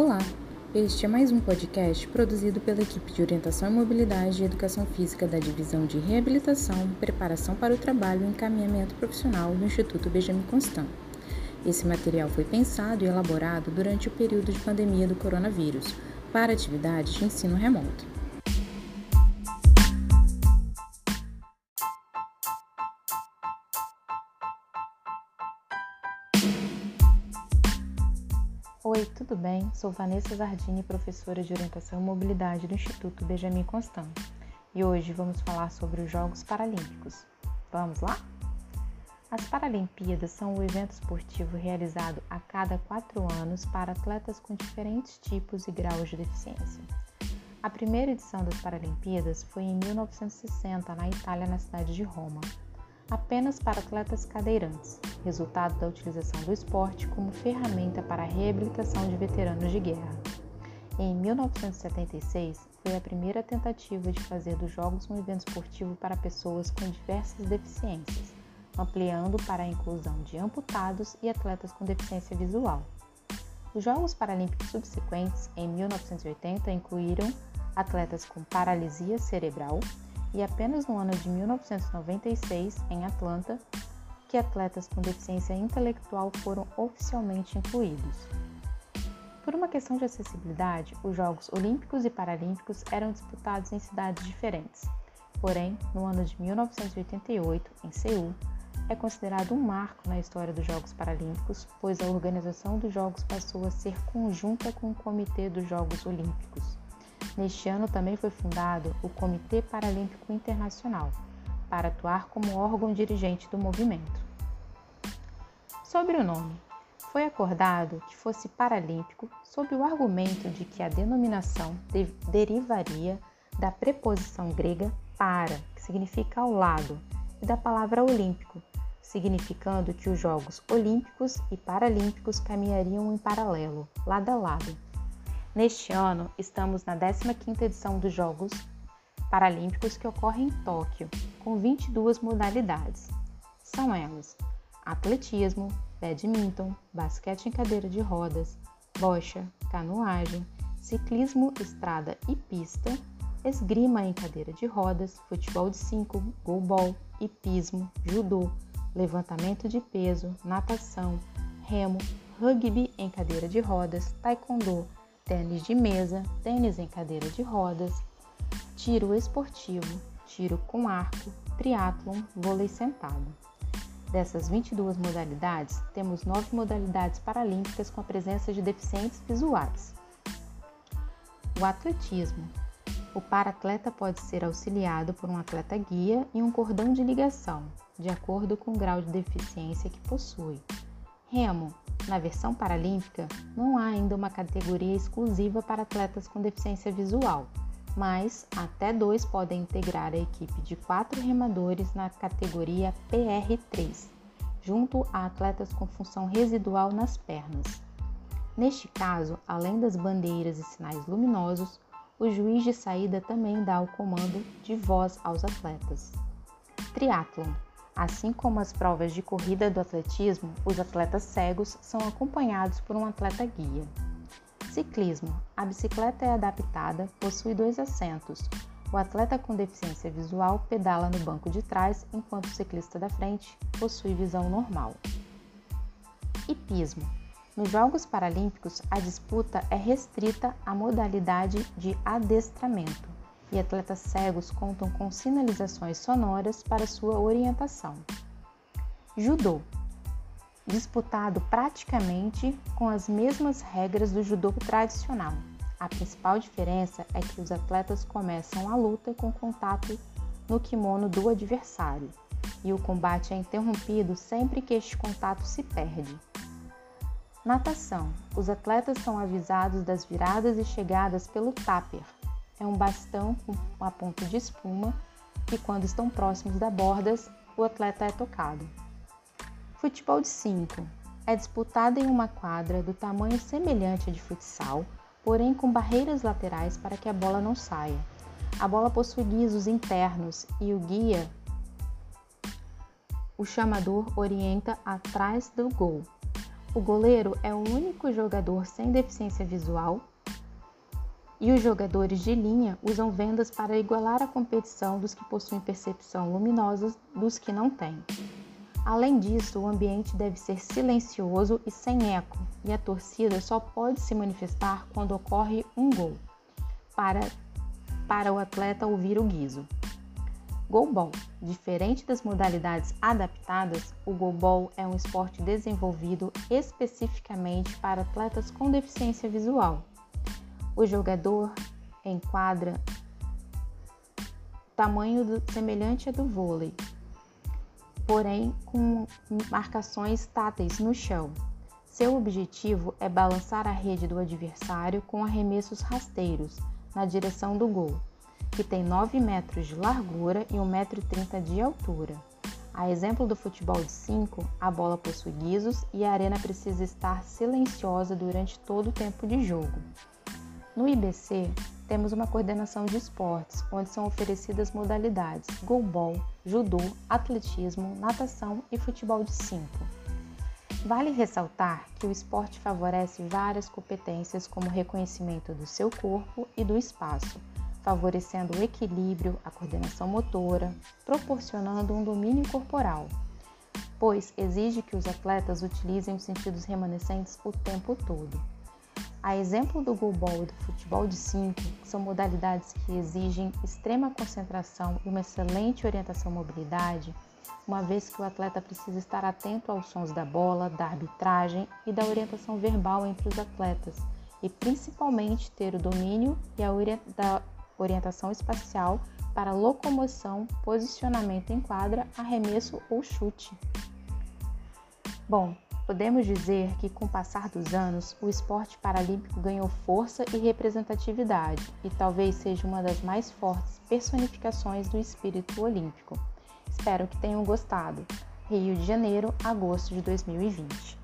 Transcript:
Olá, este é mais um podcast produzido pela equipe de Orientação e Mobilidade e Educação Física da Divisão de Reabilitação, Preparação para o Trabalho e Encaminhamento Profissional do Instituto Benjamin Constant. Esse material foi pensado e elaborado durante o período de pandemia do coronavírus, para atividades de ensino remoto. Oi, tudo bem? Sou Vanessa Zardini, professora de Orientação e Mobilidade do Instituto Benjamin Constant. E hoje vamos falar sobre os Jogos Paralímpicos. Vamos lá? As Paralimpíadas são um evento esportivo realizado a cada quatro anos para atletas com diferentes tipos e graus de deficiência. A primeira edição das Paralimpíadas foi em 1960, na Itália, na cidade de Roma apenas para atletas cadeirantes, resultado da utilização do esporte como ferramenta para a reabilitação de veteranos de guerra. Em 1976, foi a primeira tentativa de fazer dos Jogos um evento esportivo para pessoas com diversas deficiências, ampliando para a inclusão de amputados e atletas com deficiência visual. Os Jogos Paralímpicos subsequentes, em 1980, incluíram atletas com paralisia cerebral, e apenas no ano de 1996, em Atlanta, que atletas com deficiência intelectual foram oficialmente incluídos. Por uma questão de acessibilidade, os Jogos Olímpicos e Paralímpicos eram disputados em cidades diferentes. Porém, no ano de 1988, em Seul, é considerado um marco na história dos Jogos Paralímpicos, pois a organização dos Jogos passou a ser conjunta com o Comitê dos Jogos Olímpicos. Neste ano também foi fundado o Comitê Paralímpico Internacional, para atuar como órgão dirigente do movimento. Sobre o nome, foi acordado que fosse paralímpico sob o argumento de que a denominação de derivaria da preposição grega para, que significa ao lado, e da palavra olímpico, significando que os Jogos Olímpicos e Paralímpicos caminhariam em paralelo, lado a lado Neste ano, estamos na 15ª edição dos Jogos Paralímpicos que ocorre em Tóquio, com 22 modalidades. São elas: atletismo, badminton, basquete em cadeira de rodas, bocha, canoagem, ciclismo, estrada e pista, esgrima em cadeira de rodas, futebol de 5, goalball, hipismo, judô, levantamento de peso, natação, remo, rugby em cadeira de rodas, taekwondo, tênis de mesa, tênis em cadeira de rodas, tiro esportivo, tiro com arco, triatlon, vôlei sentado. Dessas 22 modalidades, temos nove modalidades paralímpicas com a presença de deficientes visuais. O atletismo. O paratleta pode ser auxiliado por um atleta guia e um cordão de ligação, de acordo com o grau de deficiência que possui. Remo. Na versão paralímpica, não há ainda uma categoria exclusiva para atletas com deficiência visual, mas até dois podem integrar a equipe de quatro remadores na categoria PR3, junto a atletas com função residual nas pernas. Neste caso, além das bandeiras e sinais luminosos, o juiz de saída também dá o comando de voz aos atletas. Triathlon Assim como as provas de corrida do atletismo, os atletas cegos são acompanhados por um atleta guia. Ciclismo: a bicicleta é adaptada, possui dois assentos. O atleta com deficiência visual pedala no banco de trás, enquanto o ciclista da frente possui visão normal. Hipismo: nos Jogos Paralímpicos, a disputa é restrita à modalidade de adestramento e atletas cegos contam com sinalizações sonoras para sua orientação. Judô disputado praticamente com as mesmas regras do judô tradicional. A principal diferença é que os atletas começam a luta com contato no kimono do adversário e o combate é interrompido sempre que este contato se perde. Natação: os atletas são avisados das viradas e chegadas pelo tapper, é um bastão com uma ponta de espuma que, quando estão próximos da bordas, o atleta é tocado. Futebol de 5 é disputado em uma quadra do tamanho semelhante à de futsal, porém com barreiras laterais para que a bola não saia. A bola possui guizos internos e o guia, o chamador, orienta atrás do gol. O goleiro é o único jogador sem deficiência visual e os jogadores de linha usam vendas para igualar a competição dos que possuem percepção luminosa dos que não têm. Além disso, o ambiente deve ser silencioso e sem eco, e a torcida só pode se manifestar quando ocorre um gol, para, para o atleta ouvir o guiso. Goalball. Diferente das modalidades adaptadas, o goalball é um esporte desenvolvido especificamente para atletas com deficiência visual. O jogador enquadra tamanho do, semelhante a do vôlei, porém com marcações táteis no chão. Seu objetivo é balançar a rede do adversário com arremessos rasteiros na direção do gol que tem 9 metros de largura e 1,30m de altura. A exemplo do futebol de 5, a bola possui guizos e a arena precisa estar silenciosa durante todo o tempo de jogo. No IBC, temos uma coordenação de esportes, onde são oferecidas modalidades goalball, judô, atletismo, natação e futebol de 5. Vale ressaltar que o esporte favorece várias competências como reconhecimento do seu corpo e do espaço, favorecendo o equilíbrio, a coordenação motora, proporcionando um domínio corporal, pois exige que os atletas utilizem os sentidos remanescentes o tempo todo. A exemplo do goalball e do futebol de 5, são modalidades que exigem extrema concentração e uma excelente orientação mobilidade, uma vez que o atleta precisa estar atento aos sons da bola, da arbitragem e da orientação verbal entre os atletas, e principalmente ter o domínio e a orientação espacial para locomoção, posicionamento em quadra, arremesso ou chute. Bom, podemos dizer que com o passar dos anos, o esporte paralímpico ganhou força e representatividade e talvez seja uma das mais fortes personificações do espírito olímpico. Espero que tenham gostado. Rio de Janeiro, agosto de 2020.